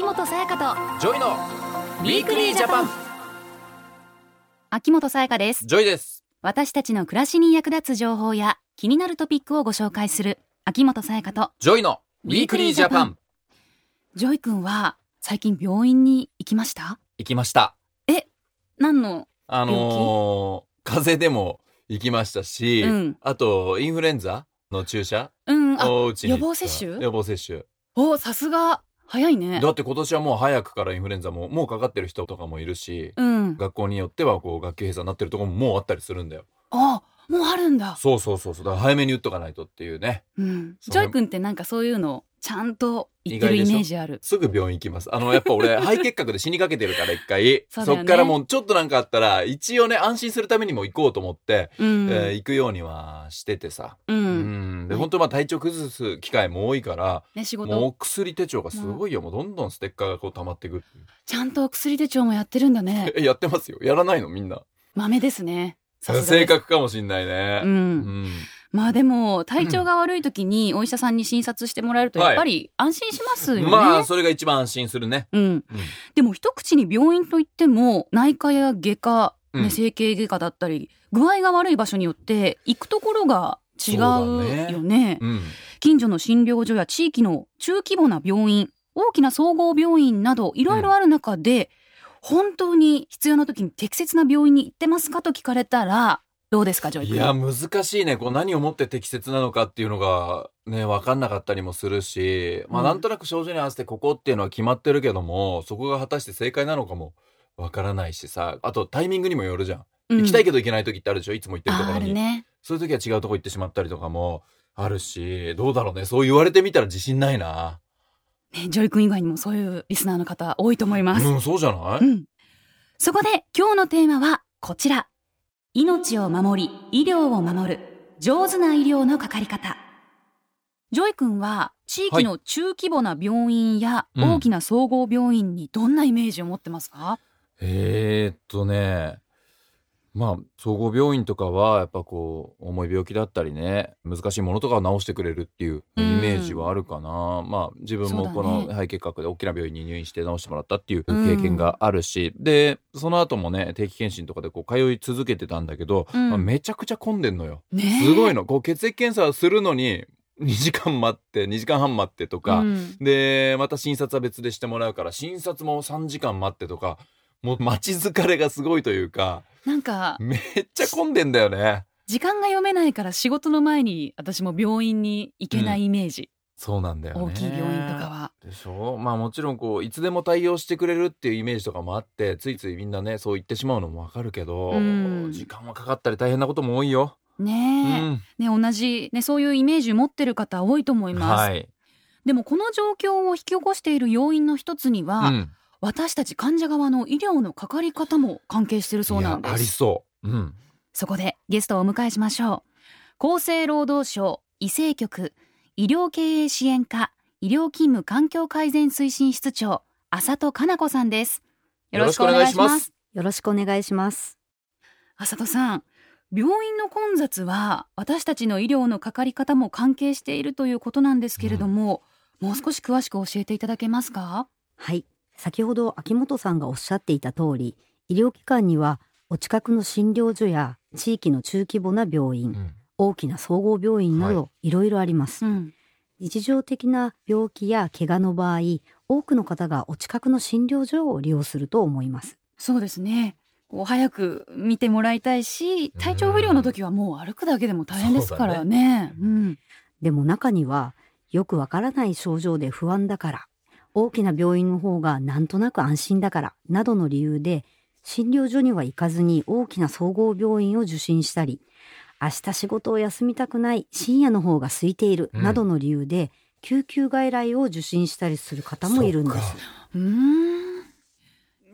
秋元才加と JOYの Weekly Japan。秋元才加です。 JOYです。私たちの暮らしに役立つ情報や気になるトピックをご紹介する秋元才加と JOYの Weekly Japan。 JOY君は最近病院に行きました？行きました。何のあのー、風邪でも行きましたし、うん。あとインフルエンザの注射うん。あ予防接種？予防接種。おさすが早いね。だって今年はもう早くからインフルエンザももうかかってる人とかもいるし、うん。学校によってはこう学級閉鎖になってるところももうあったりするんだよ。あもうあるんだ。そうそうそうそう。だから早めに打っとかないとっていうね。うん。 JOY君ってなんかそういうのちゃんと行ってるイメージあるすぐ病院行きます。あの、やっぱ俺、肺結核で死にかけてるから一回。それっからもうちょっとなんかあったら、一応ね、安心するためにも行こうと思って、うん、えー行くようにはしててさ。ううんん。で、はい本当まあ体調崩す機会も多いから、ね仕もう薬手帳がすごいよ。もうどんどんステッカーがこう溜まっていく。ちゃんとお薬手帳もやってるんだね え、やってますよ。やらないの？みんな。豆ですねさすがです正確かもしんないね。ううんん。まあでも体調が悪い時にお医者さんに診察してもらえるとやっぱり安心しますよね。まあ、それが一番安心するね。うん、うん。でも一口に病院といっても内科や外科、ねうん整形外科だったり具合が悪い場所によって行くところが違うそうだねよねうん。近所の診療所や地域の中規模な病院大きな総合病院などいろいろある中で、本当に必要な時に適切な病院に行ってますかと聞かれたらどうですか JOY君？いや、難しいね。こう何をもって適切なのかっていうのがね、わかんなかったりもするし、まあうんなんとなく症状に合わせてここっていうのは決まってるけども、そこが果たして正解なのかもわからないしさ、あとタイミングにもよるじゃん。行きたいけど行けない時ってあるでしょ？いつも行ってるとこあるのに。あるねそういう時は違うとこ行ってしまったりとかもあるし、どうだろうね。そう言われてみたら自信ないな。ねジョイ君以外にもそういうリスナーの方多いと思います。うん、そうじゃない、うん。そこで今日のテーマはこちら。命を守り、医療を守る、上手な医療のかかり方。 JOY君は地域の中規模な病院やうん。大きな総合病院にどんなイメージを持ってますか、えー、っとね、まあ、総合病院とかは、やっぱこう、重い病気だったりね、難しいものとかを治してくれるっていうイメージはあるかな。まあ、自分もこの肺結核で大きな病院に入院して治してもらったっていう経験があるし、で、その後もね、定期検診とかでこう、通い続けてたんだけど、うん。まあめちゃくちゃ混んでんのよ。ねえ。すごいの。こう、血液検査をするのに、2時間待って、2時間半待ってとか、うん。で、また診察は別でしてもらうから、診察も3時間待ってとか、もう待ち疲れがすごいというか、なんかめっちゃ混んでんだよね。時間が読めないから仕事の前に私も病院に行けないイメージ、そうなんだよね。大きい病院とかは。でしょ？まあもちろんこう、いつでも対応してくれるっていうイメージとかもあって、ついついみんなね、そう言ってしまうのもわかるけど、うん時間はかかったり大変なことも多いよ。うねえ、ん。ね同じ、ね、そういうイメージ持ってる方多いと思います。はい。でもこの状況を引き起こしている要因の一つには、うん。私たち患者側の医療のかかり方も関係しているそうなんでいやありすそう。うん。そこでゲストをお迎えしましょう厚生労働省医政局医療経営支援課医療勤務環境改善推進室長浅戸かな子さんですよろしくお願いしますよろしくお願いします。浅戸さん病院の混雑は私たちの医療のかかり方も関係しているということなんですけれども、もう少し詳しく教えていただけますか？はい。先ほど秋元さんがおっしゃっていた通り、医療機関にはお近くの診療所や地域の中規模な病院、うん大きな総合病院などいろいろあります。うん日常的な病気や怪我の場合、多くの方がお近くの診療所を利用すると思います。そうですね。こう早く見てもらいたいし、体調不良の時はもう歩くだけでも大変ですからね。うん。でも中には、よくわからない症状で不安だから、大きな病院の方がなんとなく安心だから、などの理由で、診療所には行かずに大きな総合病院を受診したり、明日仕事を休みたくない、深夜の方が空いている、うんなどの理由で、救急外来を受診したりする方もいるんですそっ。うーん。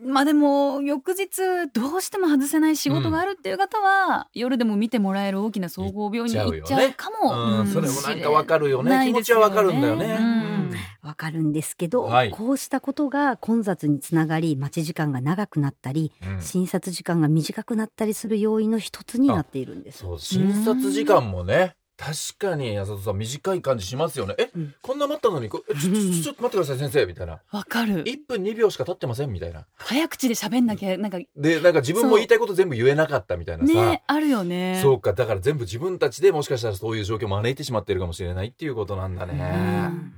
まあでも翌日どうしても外せない仕事があるっていう方は、夜でも見てもらえる大きな総合病院に行っちゃうかも。うん、それもなんかわかるよね気持ちはわかるんだよね。うん。わかるんですけど、はい。こうしたことが混雑につながり、待ち時間が長くなったり、うん。診察時間が短くなったりする要因の一つになっているんです。そう、診察時間もね、確かに安里さん短い感じしますよね。え、うん。こんな待ったのにちょちょ ちょっと待ってください先生。みたいな。わかる。1分2秒しか経ってませんみたいな。早口で喋んなきゃなんかでなんか自分も言いたいこと全部言えなかったみたいなさ、ねあるよね。そうかだから全部自分たちでもしかしたらそういう状況を招いてしまっているかもしれないっていうことなんだね。うん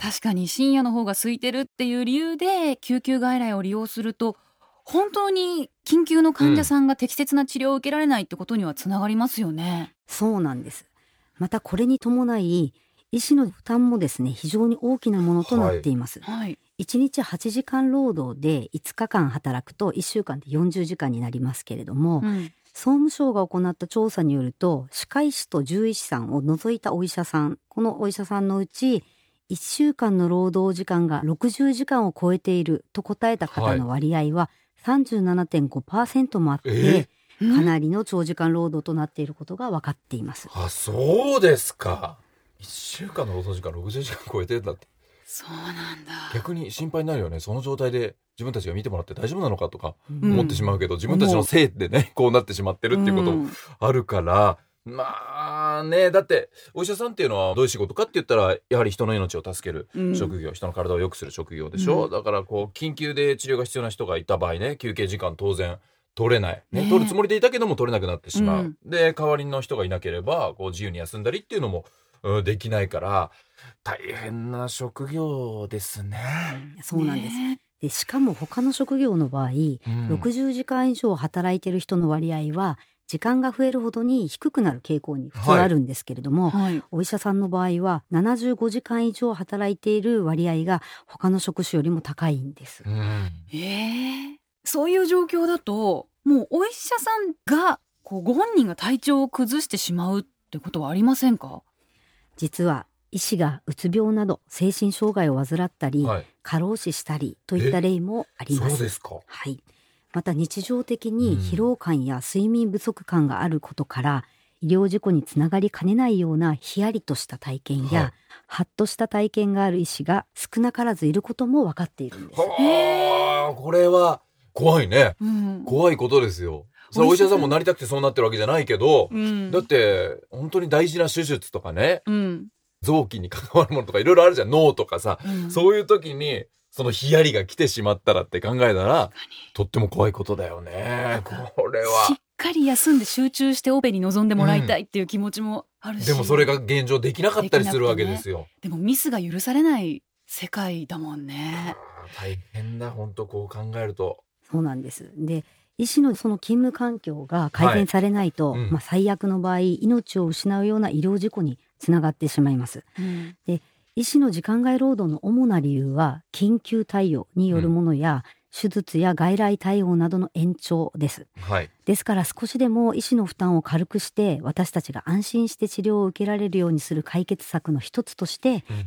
確かに深夜の方が空いてるっていう理由で救急外来を利用すると本当に緊急の患者さんが適切な治療を受けられないってことにはつながりますよね。そうなんです。またこれに伴い、医師の負担もですね、非常に大きなものとなっています。はい。1日8時間労働で5日間働くと1週間で40時間になりますけれども、うん総務省が行った調査によると歯科医師と獣医師さんを除いたお医者さんこのお医者さんのうち1週間の労働時間が60時間を超えていると答えた方の割合は37.5%もあって、えかなりの長時間労働となっていることが分かっています。あそうですか。1週間の労働時間60時間超えてるんだってそうなんだ。逆に心配になるよねその状態で自分たちが見てもらって大丈夫なのかとかうん思ってしまうけど、自分たちのせいでねこうなってしまってるっていうこともあるから、まあねだってお医者さんっていうのはどういう仕事かって言ったらやはり人の命を助けるうん。職業、人の体を良くする職業でしょ、うん。だからこう緊急で治療が必要な人がいた場合ね休憩時間当然取れない、ね取るつもりでいたけども取れなくなってしまう、うん。で代わりの人がいなければこう自由に休んだりっていうのも、うんできないから大変な職業ですね。そうなんです。ね。でしかも他の職業の場合、うん。60時間以上働いている人の割合は時間が増えるほどに低くなる傾向に普通あるんですけれども、はい。お医者さんの場合は75時間以上働いている割合が他の職種よりも高いんです。うんええそういう状況だともうお医者さんがこうご本人が体調を崩してしまうってことはありませんか？実は医師がうつ病など精神障害を患ったり、はい、過労死したりといった例もあります。そうですか。はい。また日常的に疲労感や睡眠不足感があることから、医療事故につながりかねないようなヒヤリとした体験や、はいハッとした体験がある医師が少なからずいることも分かっているんです。はあ、これは怖いね。うん。怖いことですよ。それお医者さんもなりたくてそうなってるわけじゃないけど、うん。だって本当に大事な手術とかね、うん。臓器に関わるものとかいろいろあるじゃん、脳とかさ。うんそういう時に、そのヒヤリが来てしまったらって考えたら、とっても怖いことだよね。これしっは。かり休んで集中してオペに臨んでもらいたいっていう気持ちもあるし、でもそれが現状できなかったりするわけですよ。でもミスが許されない世界だもんね。大変だ、本当こう考えると。そうなんです。で、医師のその勤務環境が改善されないと、はいうんまあ最悪の場合、命を失うような医療事故につながってしまいます。うん。医師の時間外労働の主な理由は緊急対応によるものや、手術や外来対応などの延長です。はい。ですから少しでも医師の負担を軽くして私たちが安心して治療を受けられるようにする解決策の一つとしてうん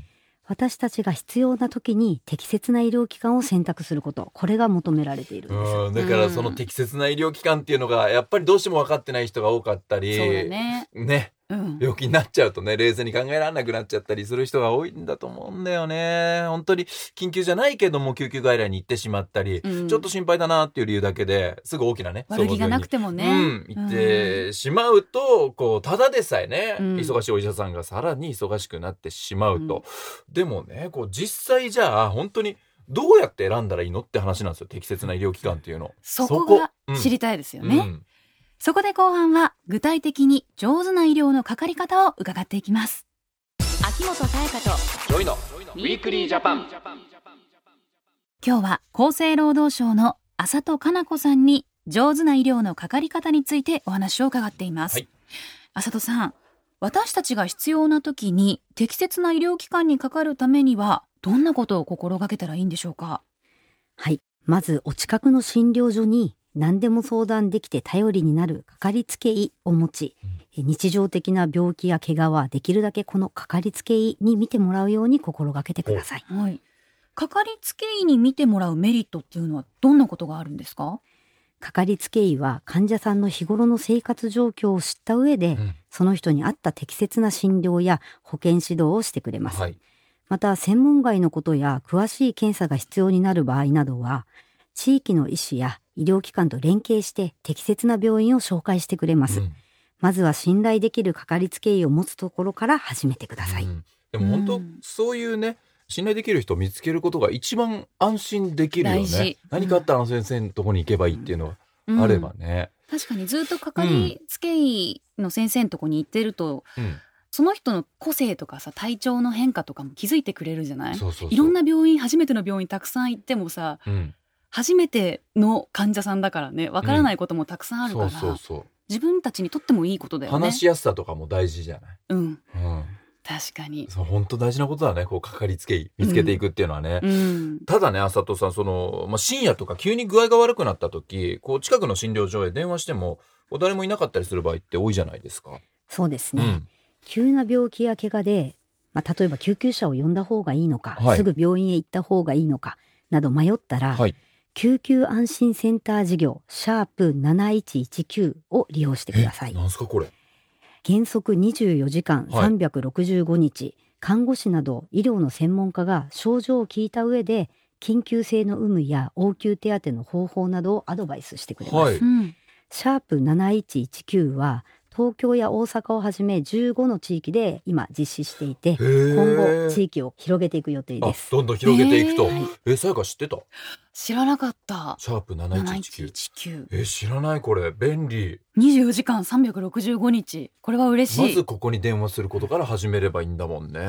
私たちが必要な時に適切な医療機関を選択することこれが求められているんです。うん、だからその適切な医療機関っていうのがやっぱりどうしても分かってない人が多かったりそうだね。ねうん。病気になっちゃうとね冷静に考えられなくなっちゃったりする人が多いんだと思うんだよね本当に緊急じゃないけども救急外来に行ってしまったり、うんちょっと心配だなっていう理由だけですぐ大きなね悪気がなくてもね。うん、行ってしまうと、こう、ただでさえね、うん忙しいお医者さんがさらに忙しくなってしまうと。でもね、こう、実際じゃあ、本当に、どうやって選んだらいいのって話なんですよ。適切な医療機関っていうの。そこがうん知りたいですよね。うんそこで後半は具体的に上手な医療のかかり方を伺っていきます。秋元才加と JOYの、 Weekly Japan。今日は厚生労働省の浅戸かな子さんに上手な医療のかかり方についてお話を伺っています。はい浅戸さん、私たちが必要な時に適切な医療機関にかかるためにはどんなことを心がけたらいいんでしょうか？はい。まずお近くの診療所に何でも相談できて頼りになるかかりつけ医を持ち、日常的な病気や怪我はできるだけこのかかりつけ医に見てもらうように心がけてください。はい。かかりつけ医に見てもらうメリットっていうのはどんなことがあるんですか？かかりつけ医は患者さんの日頃の生活状況を知った上で、うんその人に合った適切な診療や保健指導をしてくれます。はい。また専門外のことや詳しい検査が必要になる場合などは地域の医師や医療機関と連携して適切な病院を紹介してくれます。うん。まずは信頼できるかかりつけ医を持つところから始めてください。うん。でも本当、うん。そういうね信頼できる人を見つけることが一番安心できるよね。何かあったらあの先生のところに行けばいいっていうのうん。があればね、確かにずっとかかりつけ医の先生のとこに行ってると、うん。その人の個性とかさ体調の変化とかも気づいてくれるじゃない？そうそうそう。いろんな病院初めての病院たくさん行ってもさうん、初めての患者さんだからねわからないこともたくさんあるから、そうそうそう。自分たちにとってもいいことだよね。話しやすさとかも大事じゃない、うん。うん、確かに。そう本当大事なことだねこうかかりつけ医見つけていくっていうのはね、うん。ただね、あさとさん、その、まあ、深夜とか急に具合が悪くなった時、こう、近くの診療所へ電話しても、誰もいなかったりする場合って多いじゃないですか。そうですね。うん。急な病気や怪我で、まあ、例えば救急車を呼んだ方がいいのか、はい。すぐ病院へ行った方がいいのかなど迷ったら、はい。救急安心センター事業シャープ7119を利用してください。なんすか、これ？原則24時間はい365日、看護師など医療の専門家が症状を聞いた上で緊急性の有無や応急手当の方法などをアドバイスしてくれます。はいうんシャープ7119は東京や大阪をはじめ15の地域で今実施していて今後地域を広げていく予定あで、す。どんどん広げていくと。え、さやか知ってた？知らなかったシャープ7119。7119え、知らないこれ。便利。24時間365日これは嬉しいまずここに電話することから始めればいいんだもんね。う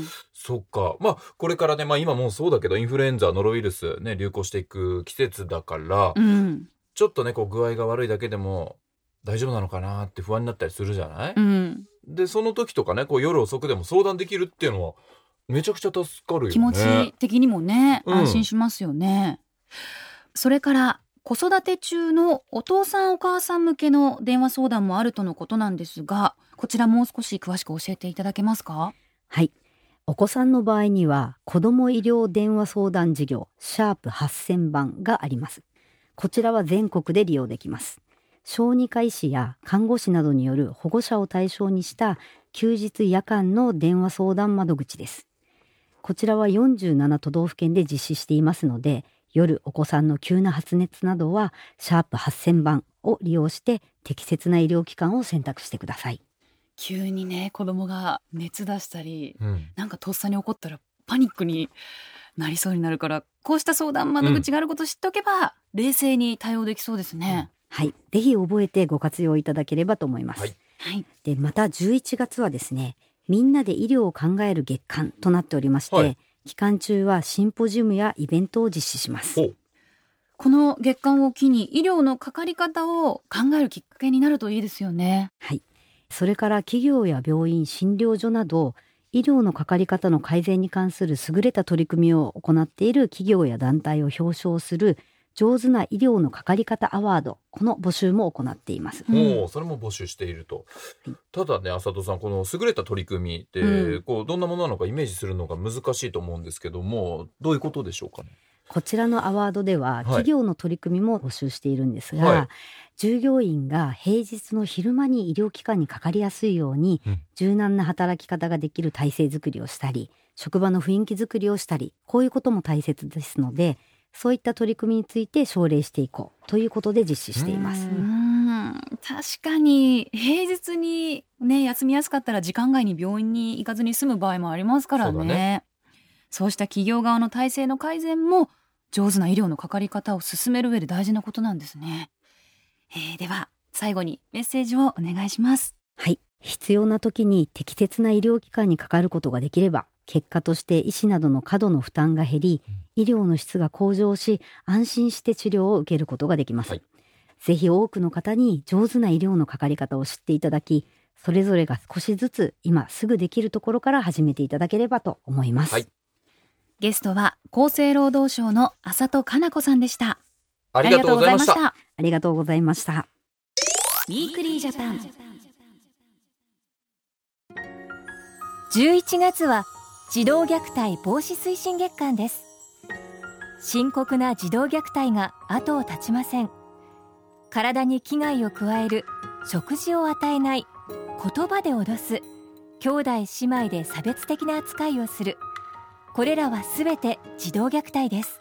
んそっか。まあ、これからね、まあ今もうそうだけど、インフルエンザ、ノロウイルスね、流行していく季節だから、うんちょっとね、こう具合が悪いだけでも、大丈夫なのかなって不安になったりするじゃない、うんで、その時とかね、こう夜遅くでも相談できるっていうのは、めちゃくちゃ助かるよね。気持ち的にもね、うん安心しますよね。それから子育て中のお父さんお母さん向けの電話相談もあるとのことなんですが、こちらもう少し詳しく教えていただけますか？はい。お子さんの場合には子ども医療電話相談事業シャープ8000番があります。こちらは全国で利用できます。小児科医師や看護師などによる保護者を対象にした休日夜間の電話相談窓口です。こちらは47都道府県で実施していますので、夜お子さんの急な発熱などはシャープ8000番を利用して適切な医療機関を選択してください。急にね、子供が熱出したり、うん。なんかとっさに起こったらパニックになりそうになるから、こうした相談窓口があることを知っておけば、冷静に対応できそうですね。はい。ぜひ覚えてご活用いただければと思います。はいはい。で、また11月はですね、みんなで医療を考える月間となっておりまして、はい期間中はシンポジウムやイベントを実施します。この月間を機に医療のかかり方を考えるきっかけになるといいですよね。はい。それから企業や病院、診療所など、医療のかかり方の改善に関する優れた取り組みを行っている企業や団体を表彰する上手な医療のかかり方アワード、この募集も行っています。うん。もうそれも募集していると、はい。ただね浅戸さんこの優れた取り組みって、うん。こうどんなものなのかイメージするのが難しいと思うんですけどもどういうことでしょうかね？こちらのアワードではい。企業の取り組みも募集しているんですが、はい。従業員が平日の昼間に医療機関にかかりやすいように、うん。柔軟な働き方ができる体制づくりをしたり職場の雰囲気づくりをしたりこういうことも大切ですのでそういった取り組みについて奨励していこうということで実施しています。う。うん。確かに平日にね休みやすかったら時間外に病院に行かずに済む場合もありますからね。そうだね。そうした企業側の体制の改善も上手な医療のかかり方を進める上で大事なことなんですね、えーでは最後にメッセージをお願いします。はい。必要な時に適切な医療機関にかかることができれば、結果として医師などの過度の負担が減り、医療の質が向上し、安心して治療を受けることができます。はいぜひ多くの方に上手な医療のかかり方を知っていただき、それぞれが少しずつ今すぐできるところから始めていただければと思います。はいゲストは厚生労働省の浅戸かな子さんでしたありがとうございましたあありがとうございました。 Weekly Japan 11月は児童虐待防止推進月間です。深刻な児童虐待が後を絶ちません。体に危害を加える食事を与えない言葉で脅す。兄弟姉妹で差別的な扱いをする。これらはすべて児童虐待です。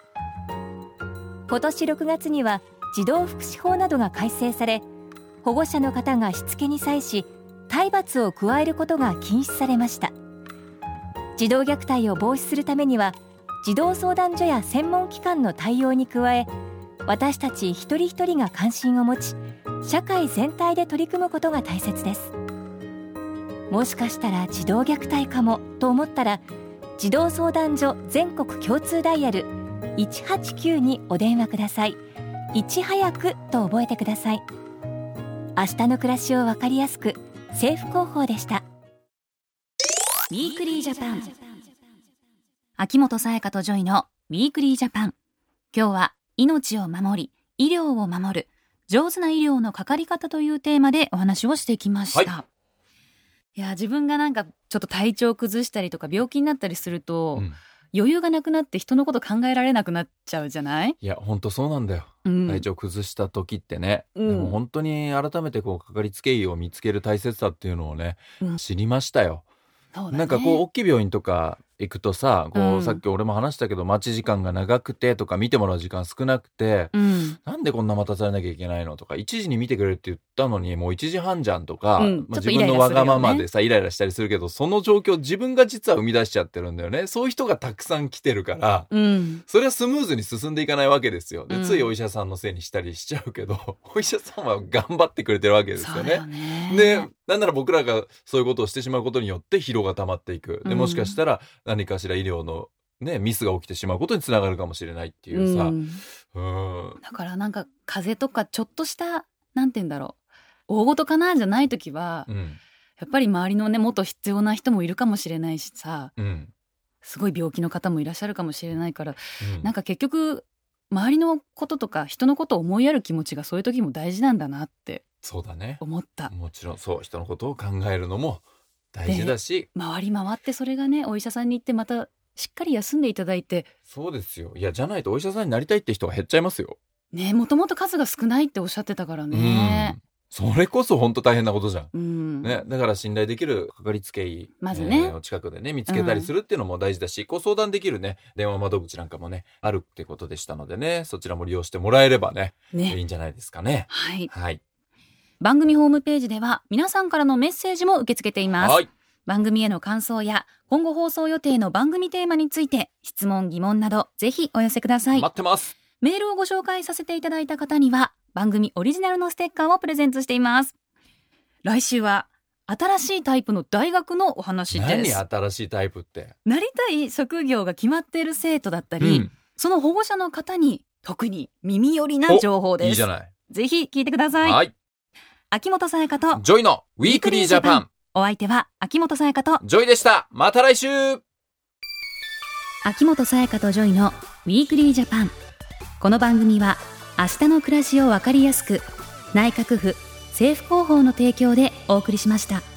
今年6月には児童福祉法などが改正され保護者の方がしつけに際し体罰を加えることが禁止されました。児童虐待を防止するためには児童相談所や専門機関の対応に加え私たち一人一人が関心を持ち社会全体で取り組むことが大切です。もしかしたら児童虐待かもと思ったら児童相談所全国共通ダイヤル189にお電話ください。いち早くと覚えてください。明日の暮らしをわかりやすく政府広報でした。 Weekly Japan。秋元才加と JOY の Weekly Japan。今日は命を守り医療を守る上手な医療のかかり方というテーマでお話をしてきました、はい。いや自分がなんかちょっと体調崩したりとか病気になったりすると、うん。余裕がなくなって人のこと考えられなくなっちゃうじゃない、いや本当そうなんだよ。うん。体調崩した時ってね、うん。でも本当に改めてこうかかりつけ医を見つける大切さっていうのをね、うん。知りましたよなんかこう大きい病院とか行くとさこう、うん。さっき俺も話したけど待ち時間が長くてとか見てもらう時間少なくて、うん。なんでこんな待たされなきゃいけないのとか1時に見てくれるって言ったのにもう1時半じゃんとか、まあ、うん自分のわがままでさイライラしたりするけどその状況自分が実は生み出しちゃってるんだよね。そういう人がたくさん来てるからうん。それはスムーズに進んでいかないわけですよでうん。ついお医者さんのせいにしたりしちゃうけど、お医者さんは頑張ってくれてるわけですよね。よ。ね。でなんなら僕らがそういうことをしてしまうことによって疲労が溜まっていく。でうん。もしかしたら何かしら医療の、ね、ミスが起きてしまうことにつながるかもしれないっていうさ、うん。うん。だからなんか風邪とかちょっとしたなんて言うんだろう。大事かなじゃない時は、うん。やっぱり周りのねもっと必要な人もいるかもしれないしさ。うん。すごい病気の方もいらっしゃるかもしれないから、うん。なんか結局周りのこととか人のことを思いやる気持ちがそういう時も大事なんだなってそうだね。思った。もちろんそう人のことを考えるのも大事だし。回り回ってそれがねお医者さんに行ってまたしっかり休んでいただいて。そうですよ。いやじゃないとお医者さんになりたいって人が減っちゃいますよ。ねもともと数が少ないっておっしゃってたからね。うん。それこそ本当大変なことじゃん。うん、ね、だから信頼できるかかりつけ医、まずね。ー近くでね見つけたりするっていうのも大事だし、ご相談できるね電話窓口なんかもねあるってことでしたのでねそちらも利用してもらえればねいねいんじゃないですかね。はい。はい、番組ホームページでは皆さんからのメッセージも受け付けています。はい、番組への感想や今後放送予定の番組テーマについて質問疑問などぜひお寄せください。待ってます。メールをご紹介させていただいた方には番組オリジナルのステッカーをプレゼントしています。来週は新しいタイプの大学のお話で何す新しいタイプって？なりたい職業が決まっている生徒だったり、うん、その保護者の方に特に耳寄りな情報です。いいじゃない。ぜひ聞いてください、はい、秋元才加と JOY の Weekly Japan。お相手は秋元才加と JOY でした。また来週。秋元才加と JOY の Weekly Japan この番組は明日の暮らしをわかりやすく内閣府政府広報の提供でお送りしました。